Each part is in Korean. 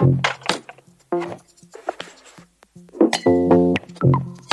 Thank you.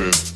true.